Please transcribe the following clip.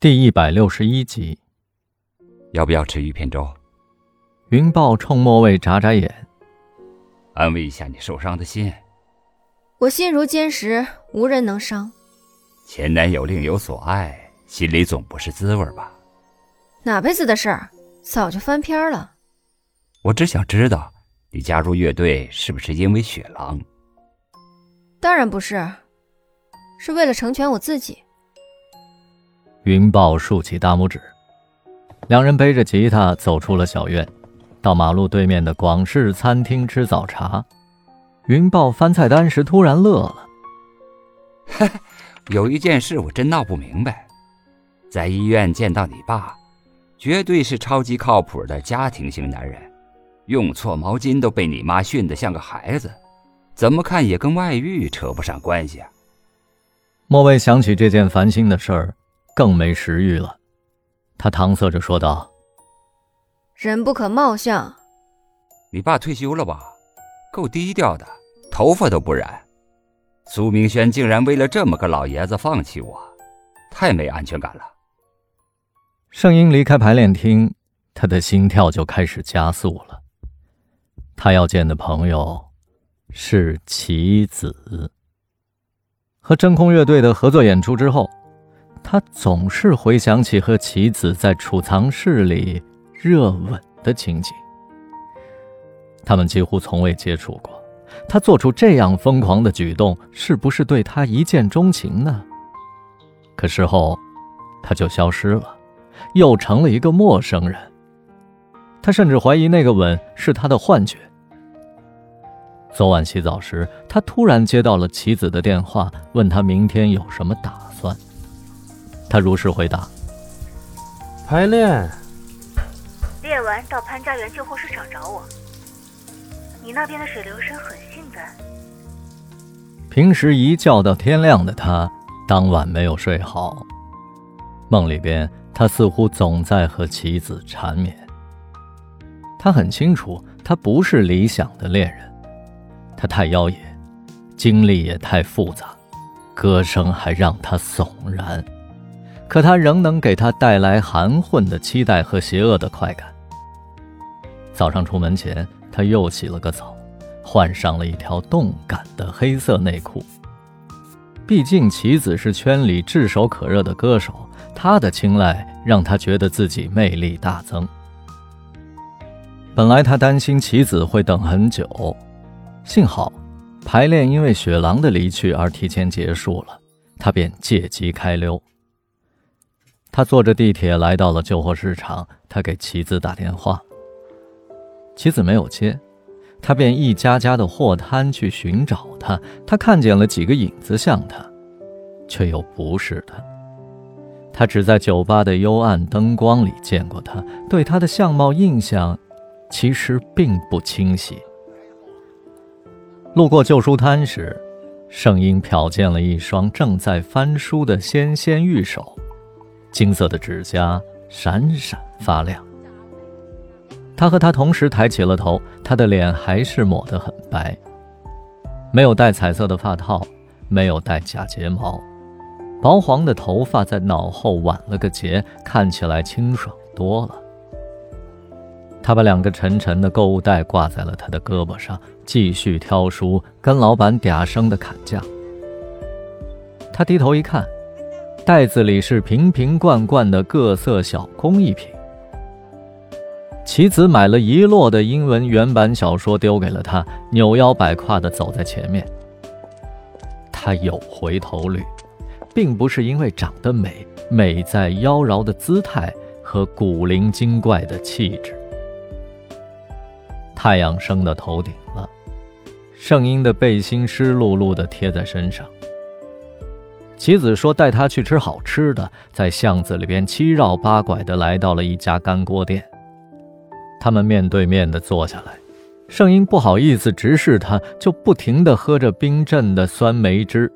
第一百六十一集，要不要吃鱼片粥？云豹冲莫蔚眨眨眼，安慰一下你受伤的心。我心如坚石，无人能伤。前男友另有所爱，心里总不是滋味吧？哪辈子的事儿，早就翻篇了。我只想知道，你加入乐队是不是因为雪狼？当然不是，是为了成全我自己。云豹竖起大拇指，两人背着吉他走出了小院，到马路对面的广式餐厅吃早茶。云豹翻菜单时突然乐了：“有一件事我真闹不明白，在医院见到你爸，绝对是超级靠谱的家庭型男人，用错毛巾都被你妈训得像个孩子，怎么看也跟外遇扯不上关系啊。”莫蔚想起这件烦心的事儿。更没食欲了，他搪塞着说道：“人不可貌相。你爸退休了吧？够低调的，头发都不染。苏明轩竟然为了这么个老爷子放弃我，太没安全感了。”盛英离开排练厅，他的心跳就开始加速了。他要见的朋友是棋子。和真空乐队的合作演出之后。他总是回想起和棋子在储藏室里热吻的情景。他们几乎从未接触过，他做出这样疯狂的举动，是不是对他一见钟情呢？可事后，他就消失了，又成了一个陌生人。他甚至怀疑那个吻是他的幻觉。昨晚洗澡时，他突然接到了棋子的电话，问他明天有什么打算。他如实回答：“排练，练完到潘家园旧货市场找我。你那边的水流声很性感。”平时一觉到天亮的他，当晚没有睡好。梦里边，他似乎总在和妻子缠绵。他很清楚，他不是理想的恋人。他太妖冶，经历也太复杂，歌声还让他悚然。可他仍能给他带来含混的期待和邪恶的快感。早上出门前，他又洗了个澡，换上了一条动感的黑色内裤。毕竟棋子是圈里炙手可热的歌手，他的青睐让他觉得自己魅力大增。本来他担心棋子会等很久，幸好排练因为雪狼的离去而提前结束了，他便借机开溜。他坐着地铁来到了旧货市场，他给棋子打电话，棋子没有接，他便一家家的货摊去寻找他。他看见了几个影子像他，却又不是他。他只在酒吧的幽暗灯光里见过他，对他的相貌印象其实并不清晰。路过旧书摊时，圣婴瞟见了一双正在翻书的纤纤玉手。金色的指甲闪闪发亮。他和他同时抬起了头，他的脸还是抹得很白，没有戴彩色的发套，没有戴假睫毛，薄黄的头发在脑后挽了个结，看起来清爽多了。他把两个沉沉的购物袋挂在了他的胳膊上，继续挑书，跟老板嗲声的砍价。他低头一看。袋子里是瓶瓶罐罐的各色小工艺品。棋子买了一摞的英文原版小说，丢给了他，扭腰摆胯地走在前面。他有回头率，并不是因为长得美，美在妖娆的姿态和古灵精怪的气质。太阳升到头顶了，圣婴的背心湿漉漉的贴在身上。妻子说：“带他去吃好吃的。”在巷子里边七绕八拐的来到了一家干锅店。他们面对面的坐下来，圣英不好意思直视他，就不停的喝着冰镇的酸梅汁。